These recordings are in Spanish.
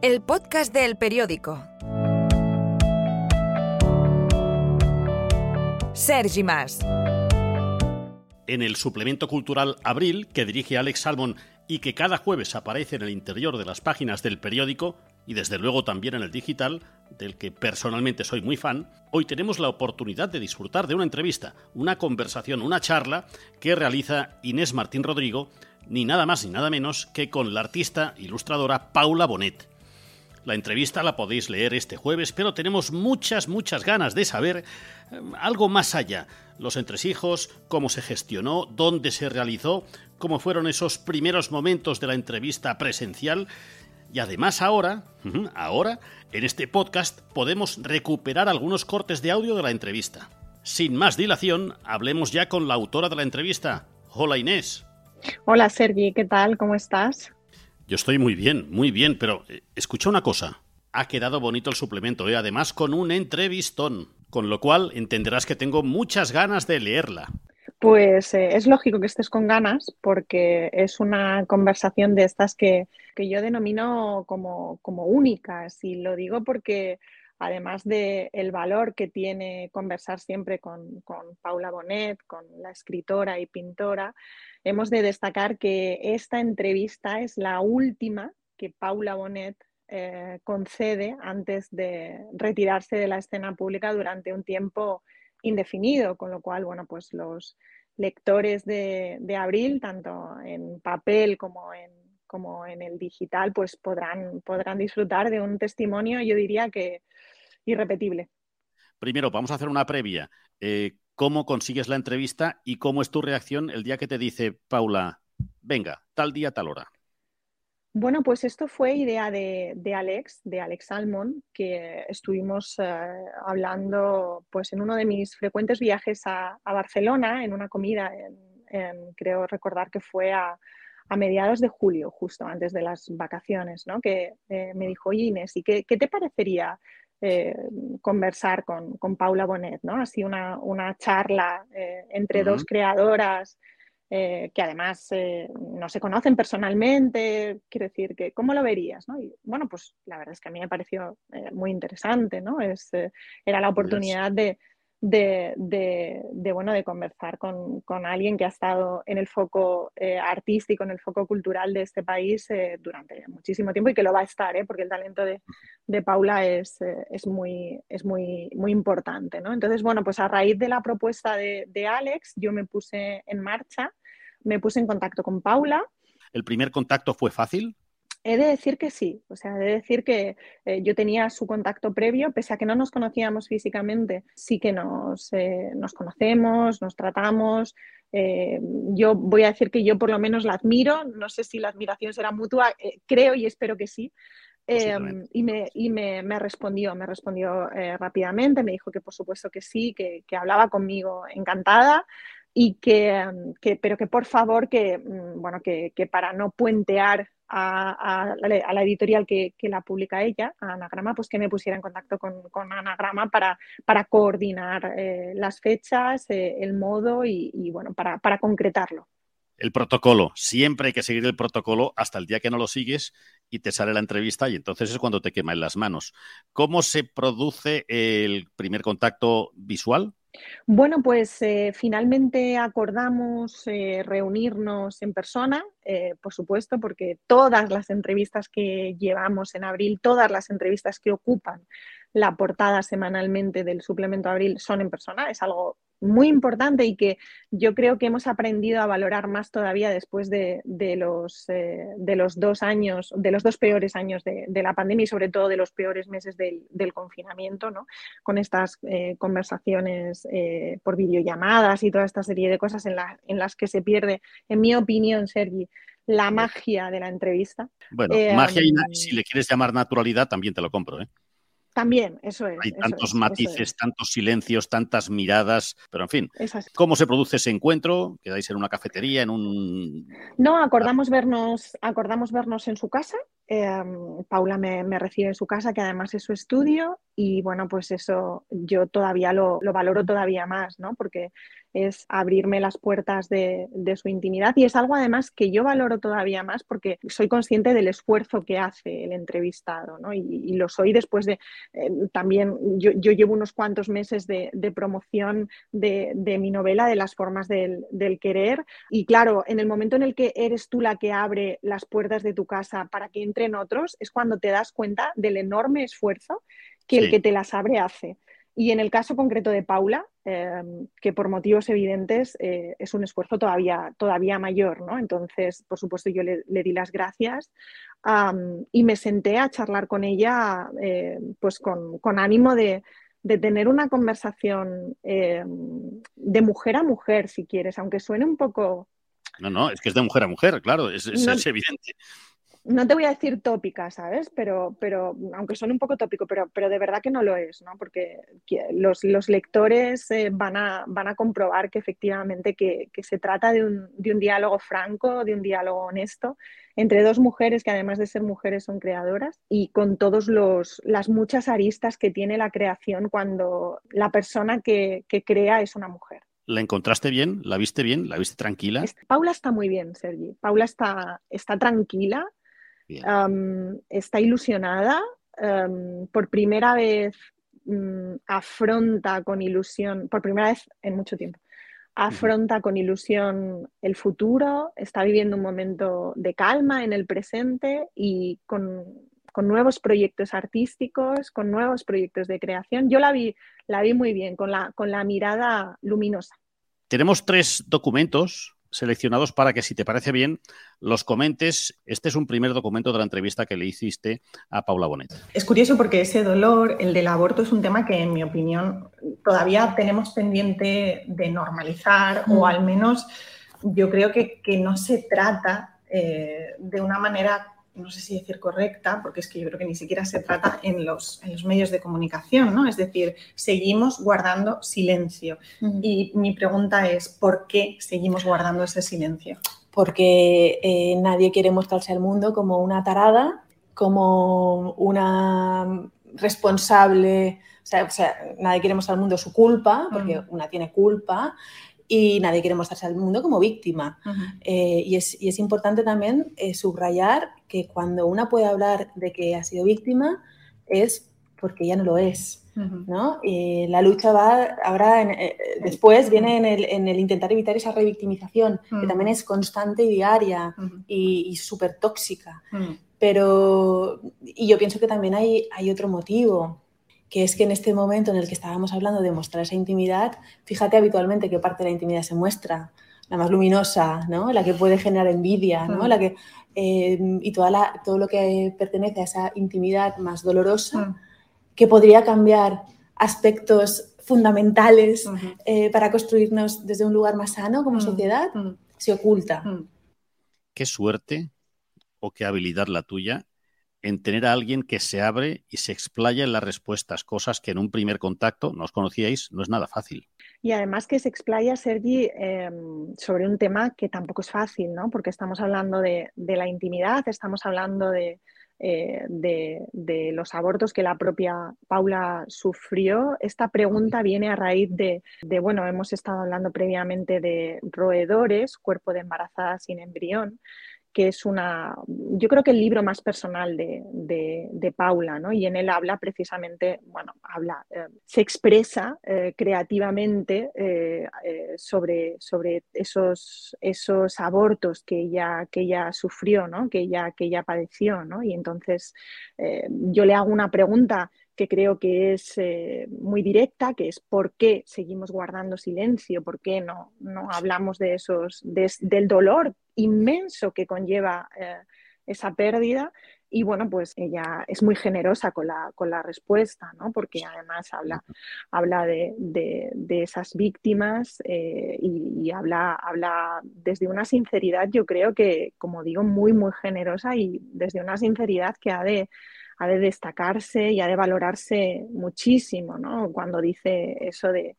el podcast del periódico. Sergi Más. En el suplemento cultural Abril, que dirige Alex Salmon y que cada jueves aparece en el interior de las páginas del periódico, y desde luego también en el digital, del que personalmente soy muy fan, hoy tenemos la oportunidad de disfrutar de una entrevista, una conversación, una charla que realiza Inés Martín Rodrigo, ni nada más ni nada menos que con la artista ilustradora Paula Bonet. La entrevista la podéis leer este jueves, pero tenemos muchas, muchas ganas de saber eh, algo más allá. Los entresijos, cómo se gestionó, dónde se realizó, cómo fueron esos primeros momentos de la entrevista presencial. Y además ahora, ahora, en este podcast podemos recuperar algunos cortes de audio de la entrevista. Sin más dilación, hablemos ya con la autora de la entrevista. Hola Inés. Hola Sergi, ¿qué tal? ¿Cómo estás? Yo estoy muy bien, muy bien, pero eh, escucha una cosa. Ha quedado bonito el suplemento, ¿eh? además con un entrevistón, con lo cual entenderás que tengo muchas ganas de leerla. Pues eh, es lógico que estés con ganas porque es una conversación de estas que, yo denomino como, como únicas y lo digo porque además del el valor que tiene conversar siempre con, con, Paula Bonet, con la escritora y pintora, hemos de destacar que esta entrevista es la última que Paula Bonet eh, concede antes de retirarse de la escena pública durante un tiempo indefinido, con lo cual, bueno, pues los lectores de, de Abril, tanto en papel como en, como en el digital, pues podrán, podrán disfrutar de un testimonio, yo diría que irrepetible. Primero, vamos a hacer una previa. Eh, ¿Cómo consigues la entrevista y cómo es tu reacción el día que te dice Paula, venga, tal día, tal hora? Bueno, pues esto fue idea de, Alex, de Alex Salmon, que estuvimos eh, hablando pues en uno de mis frecuentes viajes a, Barcelona, en una comida, en, creo recordar que fue a, mediados de julio, justo antes de las vacaciones, ¿no? que eh, me dijo, Inés, ¿y qué, qué, te parecería eh, conversar con, Paula Bonet, ¿no? Así una, una charla eh, entre dos creadoras que además no se conocen personalmente, quiero decir, que ¿cómo lo verías? ¿no? Y bueno, pues la verdad es que a mí me pareció muy interesante, ¿no? Es, era la oportunidad de, de, de, bueno, de conversar con, con, alguien que ha estado en el foco eh, artístico, en el foco cultural de este país eh, durante muchísimo tiempo y que lo va a estar, ¿eh? porque el talento de, de Paula es, es, muy, es muy, muy importante. ¿no? Entonces, bueno, pues a raíz de la propuesta de Alex, yo me puse en marcha, me puse en contacto con Paula. ¿El primer contacto fue fácil? He de decir que sí, o sea, he de decir que eh, yo tenía su contacto previo, pese a que no nos conocíamos físicamente, sí que nos, eh, nos conocemos, nos tratamos. Eh, yo voy a decir que yo por lo menos la admiro, no sé si la admiración será mutua, creo y espero que sí. y me, y me, me, respondió, me respondió rápidamente, me dijo que por supuesto que sí, que, que hablaba conmigo encantada y que, que, pero que por favor que, mm, bueno, que, que para no puentear a, la editorial que, la publica ella, a Anagrama, pues que me pusiera en contacto con, Anagrama para, para coordinar eh, las fechas, eh, el modo y, bueno, para, para, concretarlo. El protocolo, siempre hay que seguir el protocolo hasta el día que no lo sigues y te sale la entrevista y entonces es cuando te quema en las manos. ¿Cómo se produce el primer contacto visual? Bueno, pues eh, finalmente acordamos eh, reunirnos en persona, eh, por supuesto, porque todas las entrevistas que llevamos en abril, todas las entrevistas que ocupan la portada semanalmente del suplemento abril son en persona, es algo muy importante y que yo creo que hemos aprendido a valorar más todavía después de, los, eh, de los dos años, de los dos peores años de, la pandemia y sobre todo de los peores meses del, confinamiento, ¿no? con estas eh, conversaciones eh, por videollamadas y toda esta serie de cosas en, en las que se pierde, en mi opinión, Sergi, la magia de la entrevista. Bueno, magia y si le quieres llamar naturalidad, también te lo compro, ¿eh? También, eso es. Hay tantos matices, tantos silencios, tantas miradas, pero en fin, ¿cómo se produce ese encuentro? ¿Quedáis en una cafetería, en un...? No, acordamos vernos, acordamos vernos en su casa. Em, Paula me, recibe en su casa, que además es su estudio, y bueno, pues eso yo todavía lo, valoro todavía más, ¿no? Porque es abrirme las puertas de, su intimidad y es algo además que yo valoro todavía más porque soy consciente del esfuerzo que hace el entrevistado ¿no? y, lo soy después de eh, también yo, llevo unos cuantos meses de, promoción de, mi novela de las formas del, del querer y claro, en el momento en el que eres tú la que abre las puertas de tu casa para que entren otros es cuando te das cuenta del enorme esfuerzo que el que te las abre hace. Y en el caso concreto de Paula, em, que por motivos evidentes eh, es un esfuerzo todavía, todavía mayor, ¿no? Entonces, por supuesto, yo le, di las gracias y me senté a charlar con ella, eh, pues con, ánimo de, tener una conversación em, de mujer a mujer, si quieres, aunque suene un poco... No, no, es que es de mujer a mujer, claro, es, es evidente no te voy a decir tópica, ¿sabes? Pero, pero aunque son un poco tópico, pero, pero de verdad que no lo es, ¿no? Porque los, lectores eh, van, a, van a comprobar que efectivamente que, se trata de un, de un, diálogo franco, de un diálogo honesto entre dos mujeres que además de ser mujeres son creadoras y con todas las muchas aristas que tiene la creación cuando la persona que, que crea es una mujer. ¿La encontraste bien? ¿La viste bien? ¿La viste tranquila? Paula está muy bien, Sergi. Paula está, está tranquila está ilusionada, por primera vez mm, afronta con ilusión, por primera vez en mucho tiempo, afronta con ilusión el futuro, está viviendo un momento de calma en el presente y con, nuevos proyectos artísticos, con nuevos proyectos de creación. Yo la vi, la vi muy bien, con la, con la mirada luminosa. Tenemos tres documentos seleccionados para que, si te parece bien, los comentes. Este es un primer documento de la entrevista que le hiciste a Paula Bonet. Es curioso porque ese dolor, el del aborto, es un tema que, en mi opinión, todavía tenemos pendiente de normalizar o al menos yo creo que, no se trata eh, de una manera no sé si decir correcta, porque es que yo creo que ni siquiera se trata en los, en los medios de comunicación, ¿no? Es decir, seguimos guardando silencio. Y mi pregunta es, ¿por qué seguimos guardando ese silencio? Porque eh, nadie quiere mostrarse al mundo como una tarada, como una responsable, o sea, nadie quiere mostrar al mundo su culpa, porque una tiene culpa, y nadie quiere mostrarse al mundo como víctima. Eh, y, es, y, es, importante también eh, subrayar que cuando una puede hablar de que ha sido víctima es porque ya no lo es. ¿no? La lucha va ahora, eh, después viene en el, en el, intentar evitar esa revictimización, que también es constante y diaria y, y súper tóxica. Pero, y yo pienso que también hay, hay otro motivo, que es que en este momento en el que estábamos hablando de mostrar esa intimidad, fíjate habitualmente qué parte de la intimidad se muestra, la más luminosa, ¿no? la que puede generar envidia, ¿no? Mm. la que, eh, y toda la, todo lo que pertenece a esa intimidad más dolorosa, mm. que podría cambiar aspectos fundamentales eh, para construirnos desde un lugar más sano como mm. sociedad, se oculta. Qué suerte o qué habilidad la tuya en tener a alguien que se abre y se explaya en las respuestas, cosas que en un primer contacto no os conocíais, no es nada fácil. Y además que se explaya, Sergi, em, sobre un tema que tampoco es fácil, ¿no? Porque estamos hablando de, la intimidad, estamos hablando eh, de, de, los abortos que la propia Paula sufrió. Esta pregunta viene a raíz de, de, bueno, hemos estado hablando previamente de roedores, cuerpo de embarazada sin embrión que es una, yo creo que el libro más personal de, Paula, ¿no? Y en él habla precisamente, bueno, habla, eh, se expresa eh, creativamente eh, sobre, sobre esos, esos abortos que ella, que ella sufrió, ¿no? Que ella, que ella padeció, ¿no? Y entonces yo le hago una pregunta que creo que es muy directa, que es por qué seguimos guardando silencio, por qué no, no hablamos de esos, del dolor inmenso que conlleva eh, esa pérdida. Y bueno, pues ella es muy generosa con la, con la respuesta, ¿no? Porque además habla, habla de, de, esas víctimas eh, y, habla, habla desde una sinceridad, yo creo que, como digo, muy, muy generosa y desde una sinceridad que ha de, ha de destacarse y ha de valorarse muchísimo, ¿no? Cuando dice eso de,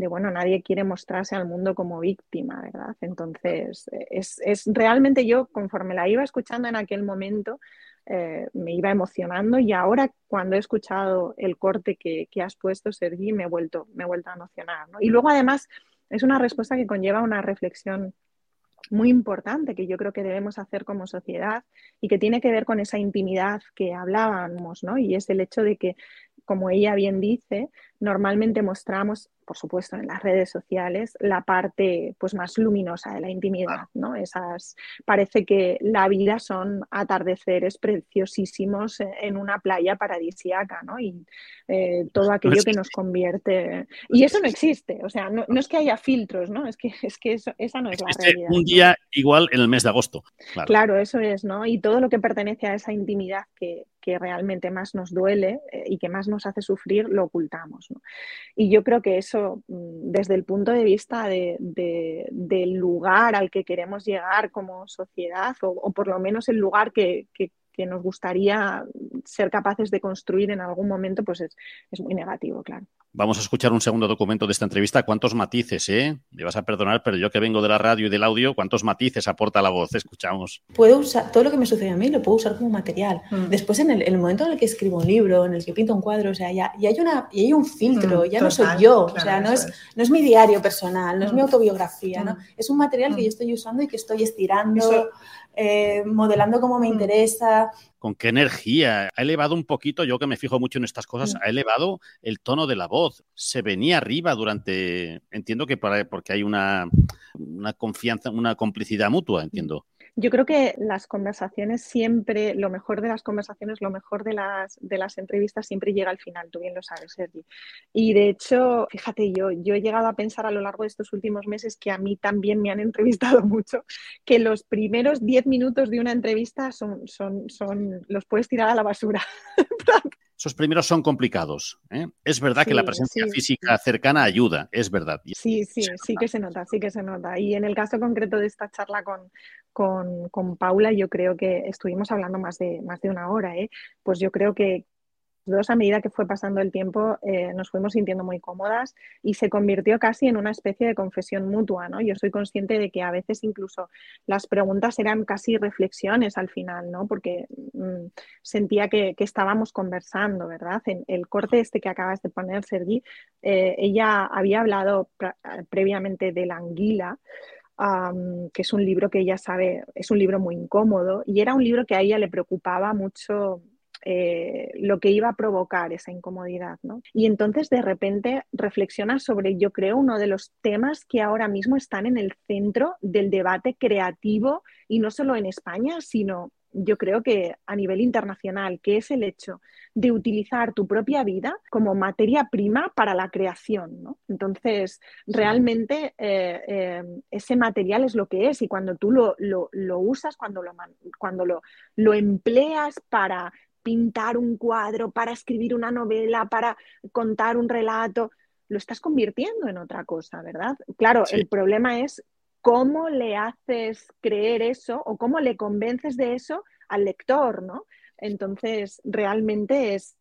de, bueno, nadie quiere mostrarse al mundo como víctima, ¿verdad? Entonces, es, es realmente yo, conforme la iba escuchando en aquel momento, eh, me iba emocionando y ahora cuando he escuchado el corte que, que has puesto, Sergi, me he vuelto, me he vuelto a emocionar. Y luego además es una respuesta que conlleva una reflexión muy importante que yo creo que debemos hacer como sociedad y que tiene que ver con esa intimidad que hablábamos, ¿no? Y es el hecho de que, como ella bien dice, normalmente mostramos por supuesto, en las redes sociales, la parte pues, más luminosa de la intimidad, ¿no? Esas, parece que la vida son atardeceres preciosísimos en una playa paradisiaca, ¿no? Y eh, todo aquello que nos convierte... Y eso no existe, o sea, no, es que haya filtros, ¿no? Es que, es que eso, esa no es la realidad. Un día igual en el mes de agosto. Claro. eso es, ¿no? Y todo lo que pertenece a esa intimidad que, realmente más nos duele eh, y que más nos hace sufrir, lo ocultamos. Y yo creo que eso Mm, desde el punto de vista del lugar al que queremos llegar como sociedad, o, por lo menos el lugar que, nos gustaría ser capaces de construir en algún momento, pues es muy negativo, claro. Vamos a escuchar un segundo documento de esta entrevista. ¿Cuántos matices, eh? Me vas a perdonar, pero yo que vengo de la radio y del audio, ¿cuántos matices aporta la voz? Escuchamos. Puedo usar, todo lo que me sucede a mí lo puedo usar como material. Mm. Después, en el, momento en el que escribo un libro, en el que pinto un cuadro, o sea, ya, hay, una, y hay un filtro, mm, ya no soy yo, o sea, no es, no es mi diario personal, no es mi mm. autobiografía, ¿no? Es un material que yo estoy usando y que estoy estirando, eh, modelando como me interesa, con qué energía. Ha elevado un poquito, yo que me fijo mucho en estas cosas, ha elevado el tono de la voz. Se venía arriba durante, entiendo que porque hay una, una confianza, una complicidad mutua, entiendo. Yo creo que las conversaciones siempre, lo mejor de las conversaciones, lo mejor de las, de las entrevistas siempre llega al final, tú bien lo sabes, Sergi. Y de hecho, fíjate, yo, yo he llegado a pensar a lo largo de estos últimos meses que a mí también me han entrevistado mucho, que los primeros 10 minutos de una entrevista son, son, son, los puedes tirar a la basura. esos primeros son complicados. ¿eh? Es verdad que la presencia física cercana ayuda, es verdad. Sí, sí, sí que se nota, sí que se nota. Y en el caso concreto de esta charla con, con, con Paula, yo creo que estuvimos hablando más de, más de una hora, ¿eh? pues yo creo que, dos, a medida que fue pasando el tiempo, eh, nos fuimos sintiendo muy cómodas y se convirtió casi en una especie de confesión mutua, ¿no? Yo soy consciente de que a veces incluso las preguntas eran casi reflexiones al final, ¿no? Porque mm, sentía que, estábamos conversando, ¿verdad? En el corte este que acabas de poner, Sergi, eh, ella había hablado previamente de la anguila, que es un libro que ella sabe, es un libro muy incómodo y era un libro que a ella le preocupaba mucho eh, lo que iba a provocar esa incomodidad. ¿no? Y entonces de repente reflexiona sobre, yo creo, uno de los temas que ahora mismo están en el centro del debate creativo y no solo en España, sino yo creo que a nivel internacional, que es el hecho de utilizar tu propia vida como materia prima para la creación. ¿no? Entonces, realmente eh, eh, ese material es lo que es y cuando tú lo, lo, usas, cuando, lo, cuando lo, lo empleas para pintar un cuadro, para escribir una novela, para contar un relato, lo estás convirtiendo en otra cosa, ¿verdad? Claro, el problema es cómo le haces creer eso o cómo le convences de eso al lector, ¿no? Entonces, realmente es,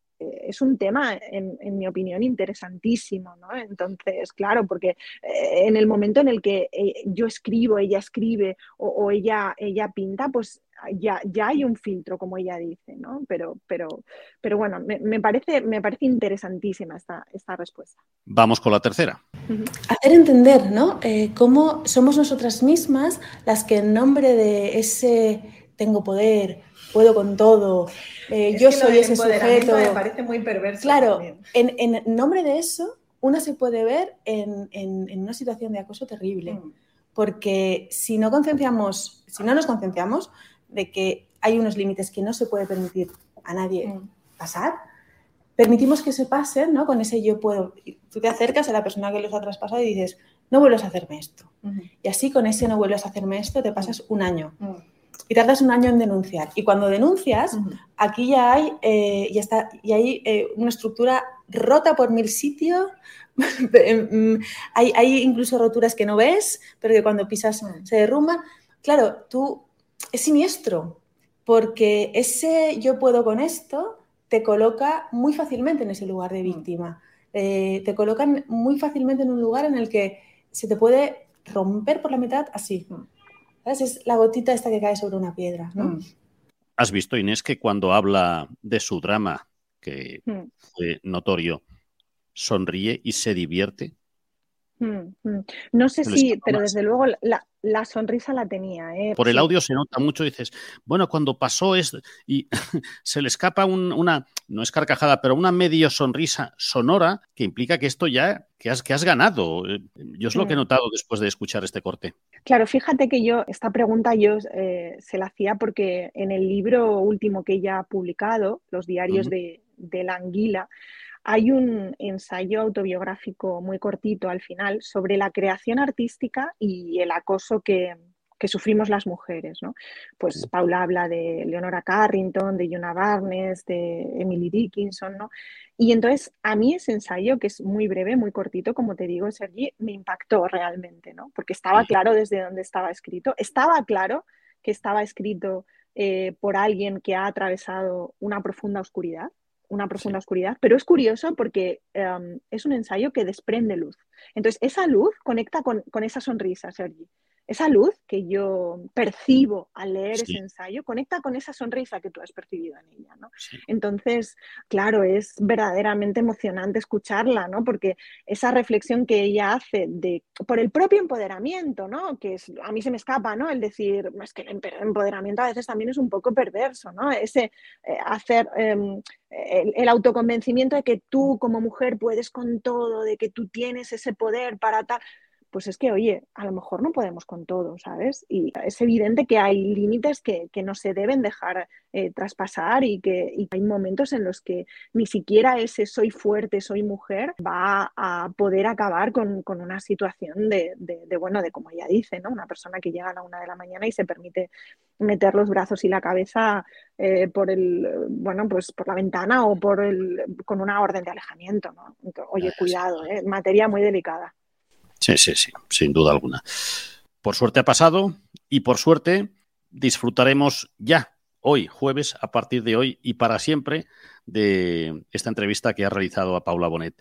es un tema, en, mi opinión, interesantísimo, ¿no? Entonces, claro, porque eh, en el momento en el que eh, yo escribo, ella escribe o, ella, ella pinta, pues ya, ya hay un filtro, como ella dice, ¿no? Pero, pero, pero bueno, me, parece, me parece interesantísima esta, esta respuesta. Vamos con la tercera. Hacer entender, ¿no? Eh, cómo somos nosotras mismas las que en nombre de ese tengo poder, puedo con todo, eh, yo soy ese sujeto. Me parece muy perverso. Claro, en, en, nombre de eso, una se puede ver en, en una situación de acoso terrible. Mm. Porque si no concienciamos, si no nos concienciamos, de que hay unos límites que no se puede permitir a nadie mm. pasar, permitimos que se pasen, ¿no? Con ese yo puedo. Tú te acercas a la persona que los ha traspasado y dices, no vuelvas a hacerme esto. Y así con ese no vuelvas a hacerme esto, te pasas un año. Mm. Y tardas un año en denunciar. Y cuando denuncias, aquí ya hay, eh, ya está, y hay eh, una estructura rota por mil sitios. Mm, hay, hay, incluso roturas que no ves, pero que cuando pisas se derrumban. Claro, tú es siniestro, porque ese yo puedo con esto te coloca muy fácilmente en ese lugar de mm. víctima. Eh, te colocan muy fácilmente en un lugar en el que se te puede romper por la mitad así. Mm. Es la gotita esta que cae sobre una piedra. Mm. ¿Has visto, Inés, que cuando habla de su drama, que fue notorio, sonríe y se divierte? Mm, mm. No sé si, pero desde luego la, sonrisa la tenía. ¿eh? Por el audio se nota mucho, dices, bueno, cuando pasó esto y se le escapa una, no es carcajada, pero una medio sonrisa sonora que implica que esto ya, que has, que has ganado. Yo es lo que he notado después de escuchar este corte. Claro, fíjate que yo, esta pregunta yo eh, se la hacía porque en el libro último que ella ha publicado, Los diarios de, de la anguila, hay un ensayo autobiográfico muy cortito al final sobre la creación artística y el acoso que, sufrimos las mujeres. ¿no? Pues Paula habla de Leonora Carrington, de Jonah Barnes, de Emily Dickinson. ¿no? Y entonces a mí ese ensayo, que es muy breve, muy cortito, como te digo, Sergi, me impactó realmente, ¿no? porque estaba claro desde dónde estaba escrito. Estaba claro que estaba escrito eh, por alguien que ha atravesado una profunda oscuridad una profunda oscuridad, pero es curioso porque em, es un ensayo que desprende luz. Entonces, esa luz conecta con, con esa sonrisa, Sergi esa luz que yo percibo al leer ese ensayo conecta con esa sonrisa que tú has percibido en ella, ¿no? Entonces, claro, es verdaderamente emocionante escucharla, ¿no? Porque esa reflexión que ella hace de, por el propio empoderamiento, ¿no? Que es, a mí se me escapa, ¿no? El decir, es que el empoderamiento a veces también es un poco perverso, ¿no? Ese eh, hacer em, el, el, autoconvencimiento de que tú como mujer puedes con todo, de que tú tienes ese poder para tal pues es que, oye, a lo mejor no podemos con todo, ¿sabes? Y es evidente que hay límites que, no se deben dejar eh, traspasar y que hay momentos en los que ni siquiera ese soy fuerte, soy mujer va a poder acabar con, una situación de, bueno, de como ella dice, ¿no? Una persona que llega a la una de la mañana y se permite meter los brazos y la cabeza eh, por el, bueno, pues por la ventana o por el, con una orden de alejamiento, ¿no? Oye, cuidado, ¿eh? materia muy delicada. Sí, sí, sí, sin duda alguna. Por suerte ha pasado y por suerte disfrutaremos ya hoy, jueves, a partir de hoy y para siempre, de esta entrevista que ha realizado a Paula Bonet.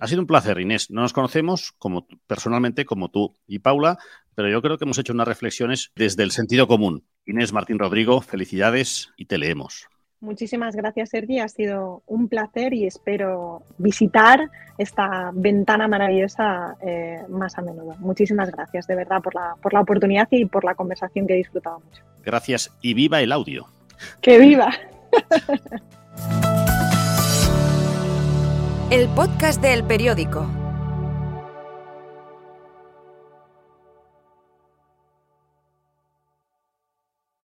Ha sido un placer, Inés. No nos conocemos como personalmente como tú y Paula, pero yo creo que hemos hecho unas reflexiones desde el sentido común. Inés Martín Rodrigo, felicidades y te leemos. Muchísimas gracias, Sergi. Ha sido un placer y espero visitar esta ventana maravillosa eh, más a menudo. Muchísimas gracias, de verdad, por la, por la oportunidad y por la conversación que he disfrutado mucho. Gracias y viva el audio. ¡Que viva! el podcast del periódico.